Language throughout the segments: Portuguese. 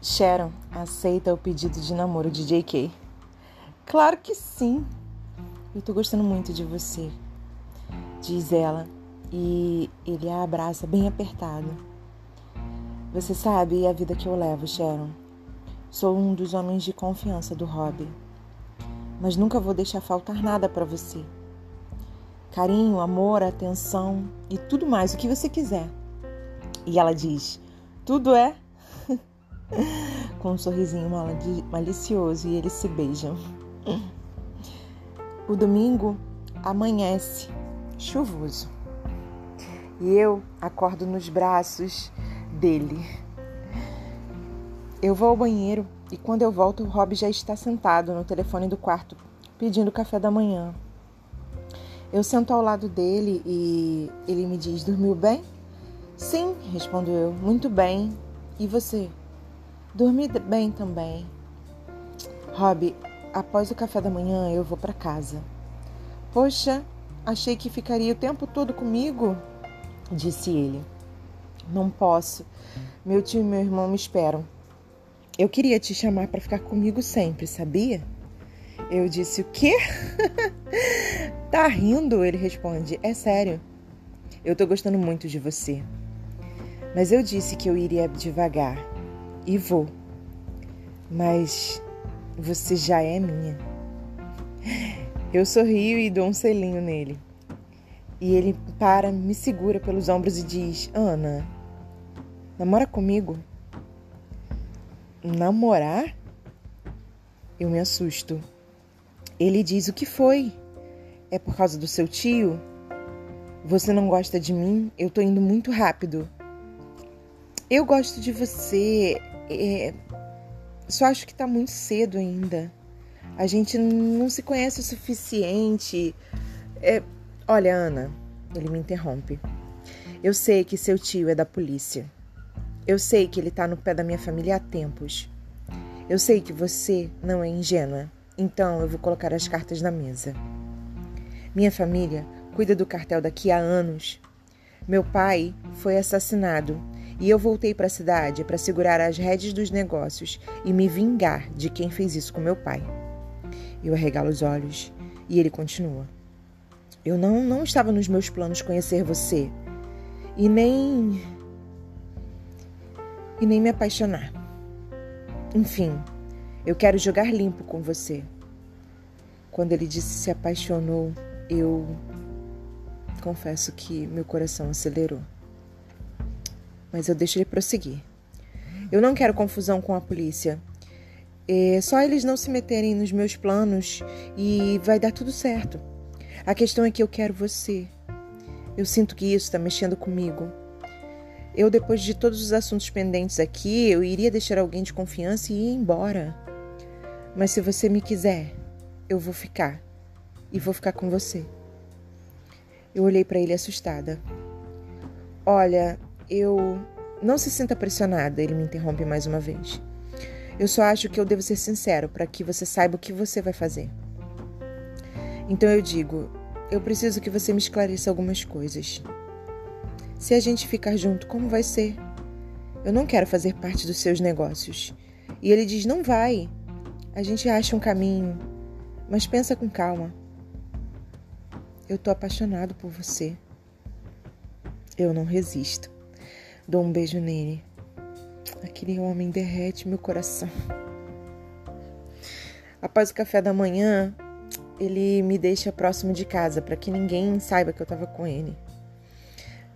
Sharon aceita o pedido de namoro de JK. Claro que sim. Eu tô gostando muito de você, diz ela, e ele a abraça bem apertado. Você sabe a vida que eu levo, Sharon. Sou um dos homens de confiança do Rob. Mas nunca vou deixar faltar nada para você. Carinho, amor, atenção e tudo mais, o que você quiser. E ela diz: Tudo é? com um sorrisinho malicioso e eles se beijam. O domingo amanhece chuvoso e eu acordo nos braços dele. Eu vou ao banheiro e quando eu volto, o Rob já está sentado no telefone do quarto pedindo café da manhã. Eu sento ao lado dele e ele me diz: Dormiu bem? Sim, respondo eu, muito bem. E você? Dormi bem também. Rob, após o café da manhã eu vou para casa. Poxa, achei que ficaria o tempo todo comigo, disse ele. Não posso. Meu tio e meu irmão me esperam. Eu queria te chamar para ficar comigo sempre, sabia? Eu disse: O quê? tá rindo? Ele responde: É sério. Eu tô gostando muito de você. Mas eu disse que eu iria devagar e vou. Mas você já é minha. Eu sorrio e dou um selinho nele. E ele para, me segura pelos ombros e diz: Ana, namora comigo? Namorar? Eu me assusto. Ele diz: O que foi? É por causa do seu tio? Você não gosta de mim? Eu tô indo muito rápido. Eu gosto de você. É, só acho que tá muito cedo ainda. A gente não se conhece o suficiente. É, olha, Ana, ele me interrompe. Eu sei que seu tio é da polícia. Eu sei que ele tá no pé da minha família há tempos. Eu sei que você não é ingênua. Então eu vou colocar as cartas na mesa. Minha família cuida do cartel daqui há anos. Meu pai foi assassinado e eu voltei para a cidade para segurar as rédeas dos negócios e me vingar de quem fez isso com meu pai. Eu arregalo os olhos e ele continua. Eu não, não estava nos meus planos conhecer você e nem. e nem me apaixonar. Enfim, eu quero jogar limpo com você. Quando ele disse se apaixonou, eu confesso que meu coração acelerou mas eu deixo ele prosseguir. Eu não quero confusão com a polícia. É só eles não se meterem nos meus planos e vai dar tudo certo. A questão é que eu quero você. Eu sinto que isso está mexendo comigo. Eu, depois de todos os assuntos pendentes aqui, eu iria deixar alguém de confiança e ir embora. Mas se você me quiser, eu vou ficar. E vou ficar com você. Eu olhei para ele assustada. Olha, eu. Não se sinta pressionada, ele me interrompe mais uma vez. Eu só acho que eu devo ser sincero para que você saiba o que você vai fazer. Então eu digo: eu preciso que você me esclareça algumas coisas. Se a gente ficar junto, como vai ser? Eu não quero fazer parte dos seus negócios. E ele diz: não vai. A gente acha um caminho, mas pensa com calma. Eu tô apaixonado por você. Eu não resisto. Dou um beijo nele. Aquele homem derrete meu coração. Após o café da manhã, ele me deixa próximo de casa para que ninguém saiba que eu estava com ele.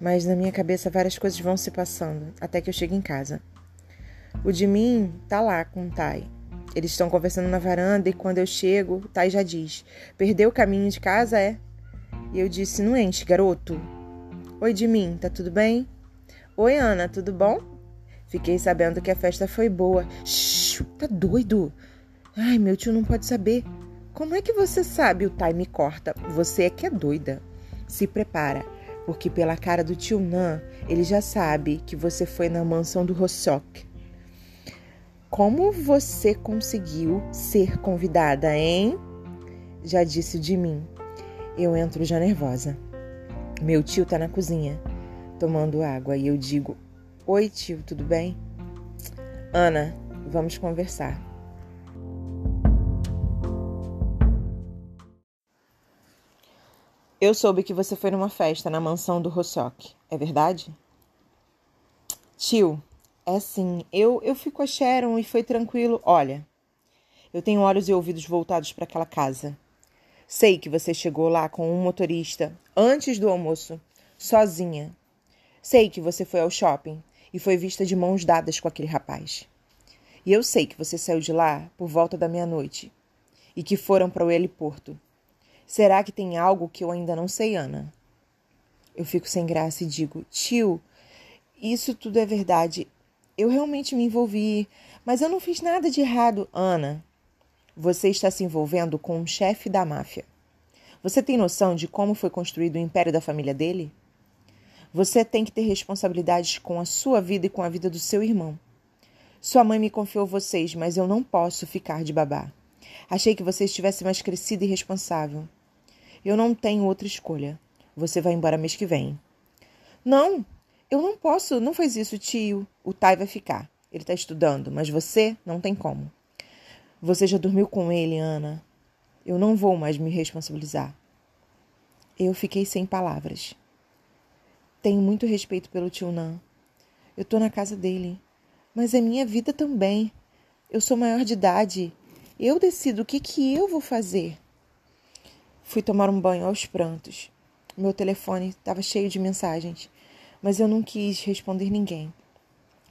Mas na minha cabeça várias coisas vão se passando até que eu chego em casa. O de mim tá lá com o Tai. Eles estão conversando na varanda e quando eu chego, o Tai já diz: Perdeu o caminho de casa, é? E eu disse: Não enche, garoto. Oi, de mim, tá tudo bem? Oi, Ana, tudo bom? Fiquei sabendo que a festa foi boa. Shhh, tá doido? Ai, meu tio não pode saber. Como é que você sabe? O Tai me corta. Você é que é doida. Se prepara, porque pela cara do tio Nan, ele já sabe que você foi na mansão do Rossok. Como você conseguiu ser convidada, hein? Já disse de mim. Eu entro já nervosa. Meu tio tá na cozinha tomando água e eu digo: Oi, tio, tudo bem? Ana, Vamos conversar. Eu soube que você foi numa festa na mansão do Rossok. É verdade? Tio, é sim. Eu, eu fui com a Sharon e foi tranquilo. Olha, eu tenho olhos e ouvidos voltados para aquela casa. Sei que você chegou lá com um motorista antes do almoço, sozinha. Sei que você foi ao shopping e foi vista de mãos dadas com aquele rapaz. E eu sei que você saiu de lá por volta da meia-noite e que foram para o heliporto. Será que tem algo que eu ainda não sei, Ana? Eu fico sem graça e digo: Tio, isso tudo é verdade. Eu realmente me envolvi, mas eu não fiz nada de errado, Ana. Você está se envolvendo com um chefe da máfia. Você tem noção de como foi construído o império da família dele? Você tem que ter responsabilidades com a sua vida e com a vida do seu irmão. Sua mãe me confiou vocês, mas eu não posso ficar de babá. Achei que você estivesse mais crescida e responsável. Eu não tenho outra escolha. Você vai embora mês que vem. Não, eu não posso. Não faz isso, tio. O Tai vai ficar. Ele está estudando, mas você não tem como. Você já dormiu com ele, Ana. Eu não vou mais me responsabilizar. Eu fiquei sem palavras. Tenho muito respeito pelo tio Nan. Eu tô na casa dele. Mas é minha vida também. Eu sou maior de idade. Eu decido o que, que eu vou fazer. Fui tomar um banho aos prantos. Meu telefone estava cheio de mensagens, mas eu não quis responder ninguém.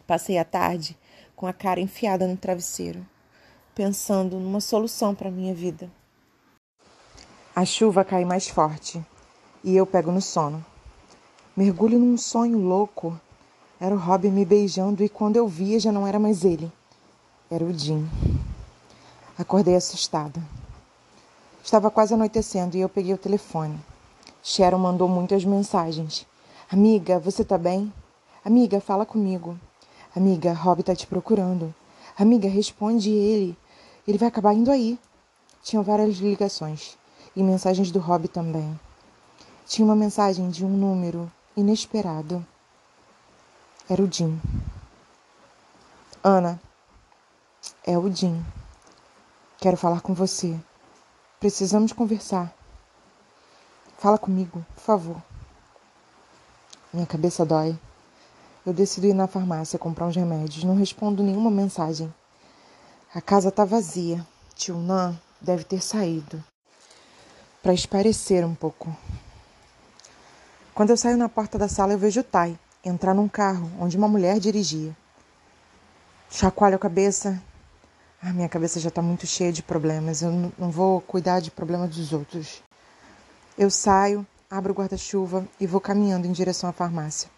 Passei a tarde com a cara enfiada no travesseiro, pensando numa solução para minha vida. A chuva cai mais forte e eu pego no sono. Mergulho num sonho louco. Era o Rob me beijando e quando eu via já não era mais ele. Era o Jim. Acordei assustada. Estava quase anoitecendo e eu peguei o telefone. Sharon mandou muitas mensagens. Amiga, você tá bem? Amiga, fala comigo. Amiga, Rob tá te procurando. Amiga, responde ele. Ele vai acabar indo aí. Tinham várias ligações e mensagens do Rob também. Tinha uma mensagem de um número inesperado. Era o Jim. Ana, é o Jim. Quero falar com você. Precisamos conversar. Fala comigo, por favor. Minha cabeça dói. Eu decido ir na farmácia comprar uns remédios. Não respondo nenhuma mensagem. A casa tá vazia. Tio Nan deve ter saído. Para esparecer um pouco. Quando eu saio na porta da sala, eu vejo o Tai entrar num carro onde uma mulher dirigia. Chacoalho a cabeça a minha cabeça já está muito cheia de problemas. Eu não vou cuidar de problemas dos outros. Eu saio, abro o guarda-chuva e vou caminhando em direção à farmácia,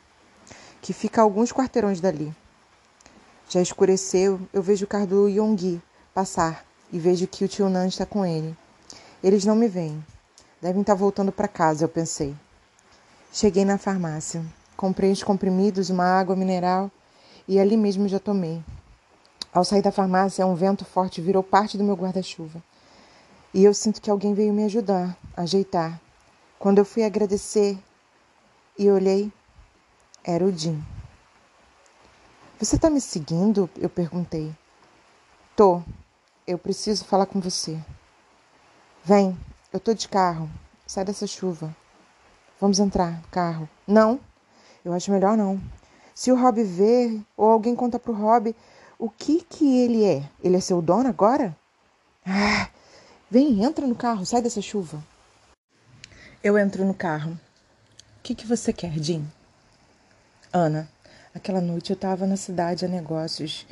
que fica a alguns quarteirões dali. Já escureceu, eu vejo o carro do Yonggi passar e vejo que o tio Nan está com ele. Eles não me veem. Devem estar voltando para casa, eu pensei. Cheguei na farmácia, comprei os comprimidos, uma água mineral e ali mesmo já tomei. Ao sair da farmácia, um vento forte virou parte do meu guarda-chuva. E eu sinto que alguém veio me ajudar, ajeitar. Quando eu fui agradecer e olhei, era o Jim. Você está me seguindo? Eu perguntei. Tô. Eu preciso falar com você. Vem, eu tô de carro. Sai dessa chuva. Vamos entrar, carro. Não, eu acho melhor não. Se o Rob ver ou alguém conta pro Rob, o que que ele é? Ele é seu dono agora? Ah, vem, entra no carro, sai dessa chuva. Eu entro no carro. O que que você quer, Jim? Ana, aquela noite eu estava na cidade a negócios.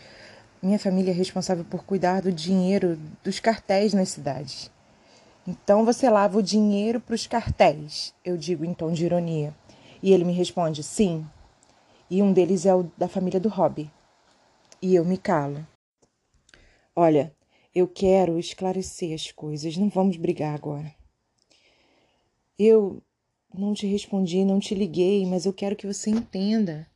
Minha família é responsável por cuidar do dinheiro dos cartéis nas cidades. Então você lava o dinheiro para os cartéis, eu digo em tom de ironia. E ele me responde: sim. E um deles é o da família do Robbie e eu me calo. Olha, eu quero esclarecer as coisas, não vamos brigar agora. Eu não te respondi, não te liguei, mas eu quero que você entenda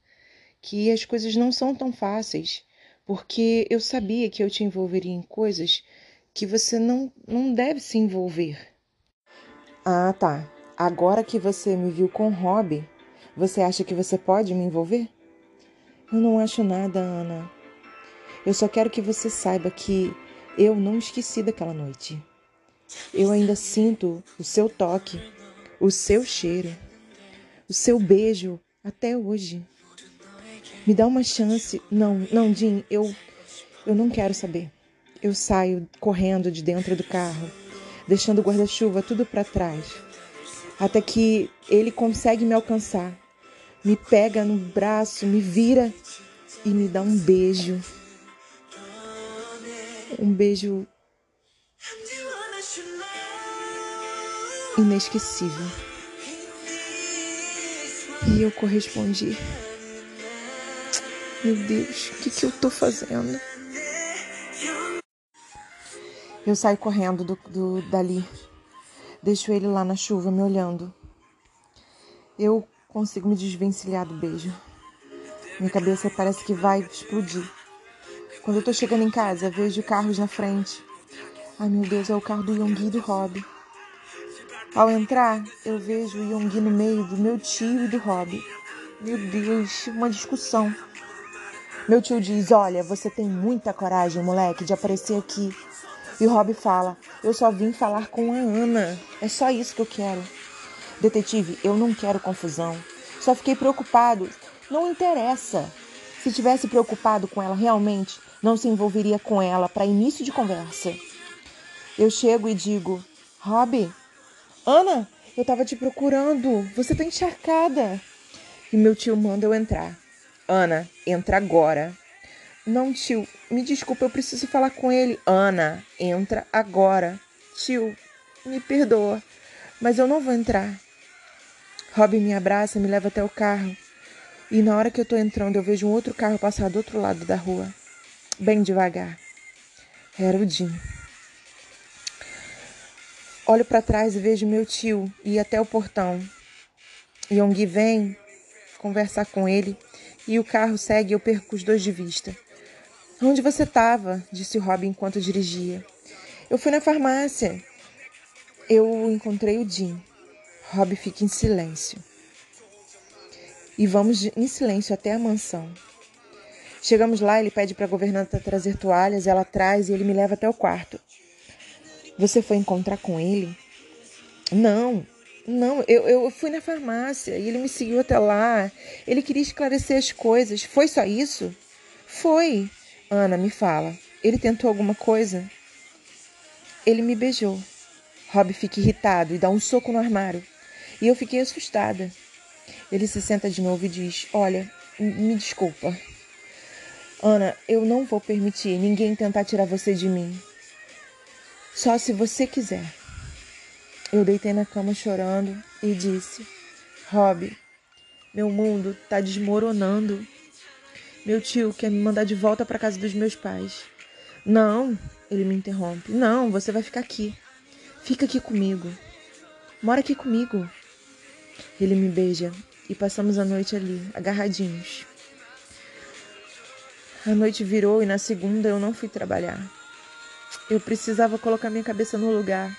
que as coisas não são tão fáceis, porque eu sabia que eu te envolveria em coisas que você não, não deve se envolver. Ah, tá. Agora que você me viu com Rob, você acha que você pode me envolver? Eu não acho nada, Ana. Eu só quero que você saiba que eu não esqueci daquela noite. Eu ainda sinto o seu toque, o seu cheiro, o seu beijo até hoje. Me dá uma chance. Não, não, Jim, eu eu não quero saber. Eu saio correndo de dentro do carro, deixando o guarda-chuva tudo para trás, até que ele consegue me alcançar. Me pega no braço, me vira e me dá um beijo. Um beijo inesquecível. E eu correspondi. Meu Deus, o que, que eu tô fazendo? Eu saio correndo do, do, dali. Deixo ele lá na chuva me olhando. Eu consigo me desvencilhar do beijo. Minha cabeça parece que vai explodir. Quando eu tô chegando em casa, vejo carros na frente. Ai meu Deus, é o carro do Yonggi e do Rob. Ao entrar, eu vejo o Yonggi no meio do meu tio e do Rob. Meu Deus, uma discussão. Meu tio diz: Olha, você tem muita coragem, moleque, de aparecer aqui. E o Rob fala: Eu só vim falar com a Ana. É só isso que eu quero. Detetive, eu não quero confusão. Só fiquei preocupado. Não interessa. Se tivesse preocupado com ela realmente, não se envolveria com ela para início de conversa. Eu chego e digo: Rob, Ana, eu tava te procurando. Você tá encharcada. E meu tio manda eu entrar. Ana, entra agora. Não, tio, me desculpa, eu preciso falar com ele. Ana, entra agora. Tio, me perdoa, mas eu não vou entrar. Rob me abraça, me leva até o carro. E na hora que eu tô entrando, eu vejo um outro carro passar do outro lado da rua, bem devagar. Era o Jim. Olho para trás e vejo meu tio ir até o portão. Yong vem conversar com ele e o carro segue eu perco os dois de vista. Onde você estava? disse Rob enquanto dirigia. Eu fui na farmácia. Eu encontrei o Jim. Rob fica em silêncio. E vamos em silêncio até a mansão. Chegamos lá, ele pede para a governanta trazer toalhas, ela traz e ele me leva até o quarto. Você foi encontrar com ele? Não, não, eu, eu fui na farmácia e ele me seguiu até lá. Ele queria esclarecer as coisas. Foi só isso? Foi. Ana, me fala. Ele tentou alguma coisa? Ele me beijou. Rob fica irritado e dá um soco no armário. E eu fiquei assustada. Ele se senta de novo e diz: Olha, me desculpa. Ana, eu não vou permitir ninguém tentar tirar você de mim. Só se você quiser. Eu deitei na cama chorando e disse: Rob, meu mundo está desmoronando. Meu tio quer me mandar de volta para casa dos meus pais. Não, ele me interrompe. Não, você vai ficar aqui. Fica aqui comigo. Mora aqui comigo. Ele me beija e passamos a noite ali, agarradinhos. A noite virou e na segunda eu não fui trabalhar. Eu precisava colocar minha cabeça no lugar.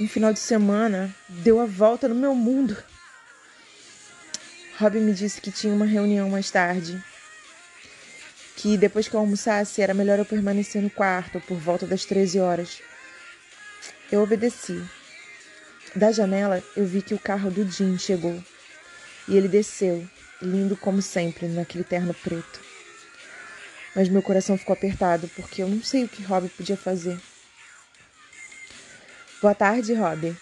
Um final de semana deu a volta no meu mundo. Rob me disse que tinha uma reunião mais tarde que depois que eu almoçasse era melhor eu permanecer no quarto por volta das 13 horas. Eu obedeci. Da janela eu vi que o carro do Jim chegou e ele desceu, lindo como sempre, naquele terno preto. Mas meu coração ficou apertado porque eu não sei o que Rob podia fazer. Boa tarde, Rob.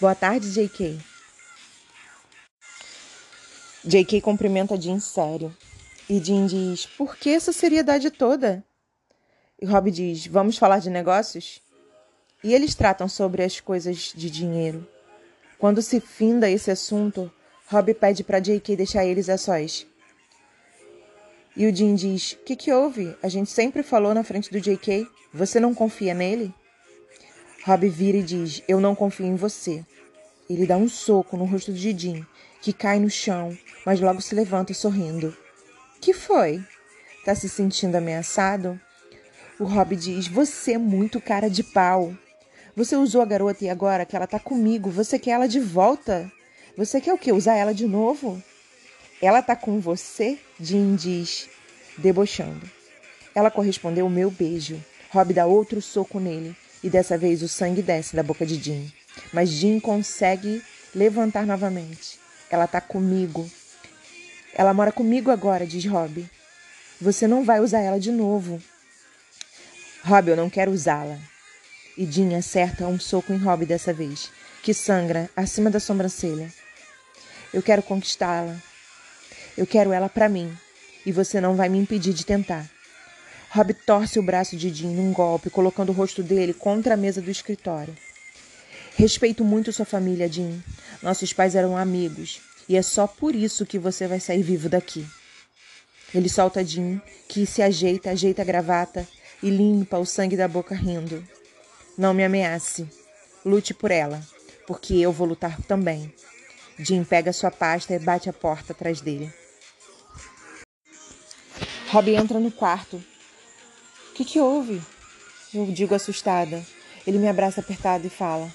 Boa tarde, J.K. J.K. cumprimenta Jim sério. E Jim diz: Por que essa seriedade toda? E Rob diz: Vamos falar de negócios? E eles tratam sobre as coisas de dinheiro. Quando se finda esse assunto, Rob pede para J.K. deixar eles a sós. E o Jim diz: O que, que houve? A gente sempre falou na frente do J.K. Você não confia nele? Rob vira e diz: Eu não confio em você. Ele dá um soco no rosto de Jim, que cai no chão, mas logo se levanta sorrindo. Que foi? Tá se sentindo ameaçado? O Rob diz: Você é muito cara de pau. Você usou a garota e agora que ela tá comigo, você quer ela de volta? Você quer o quê? Usar ela de novo? Ela tá com você? Jim diz. debochando. Ela correspondeu ao meu beijo. Rob dá outro soco nele e dessa vez o sangue desce da boca de Jean. Mas Jean consegue levantar novamente. Ela tá comigo. Ela mora comigo agora, diz Rob. Você não vai usar ela de novo. Rob, eu não quero usá-la. E Jean acerta um soco em Rob dessa vez, que sangra acima da sobrancelha. Eu quero conquistá-la. Eu quero ela para mim, e você não vai me impedir de tentar. Rob torce o braço de Jean num golpe, colocando o rosto dele contra a mesa do escritório. Respeito muito sua família, Jean. Nossos pais eram amigos, e é só por isso que você vai sair vivo daqui. Ele solta Jean, que se ajeita, ajeita a gravata e limpa o sangue da boca rindo. Não me ameace. Lute por ela, porque eu vou lutar também. Jean pega sua pasta e bate a porta atrás dele. Rob entra no quarto, o que, que houve? Eu digo assustada. Ele me abraça apertado e fala: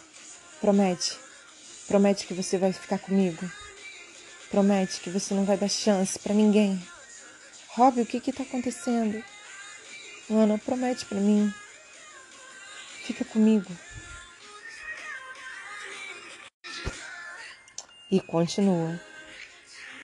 Promete, promete que você vai ficar comigo. Promete que você não vai dar chance para ninguém. Rob, o que que tá acontecendo? Ana, promete para mim. Fica comigo. E continua.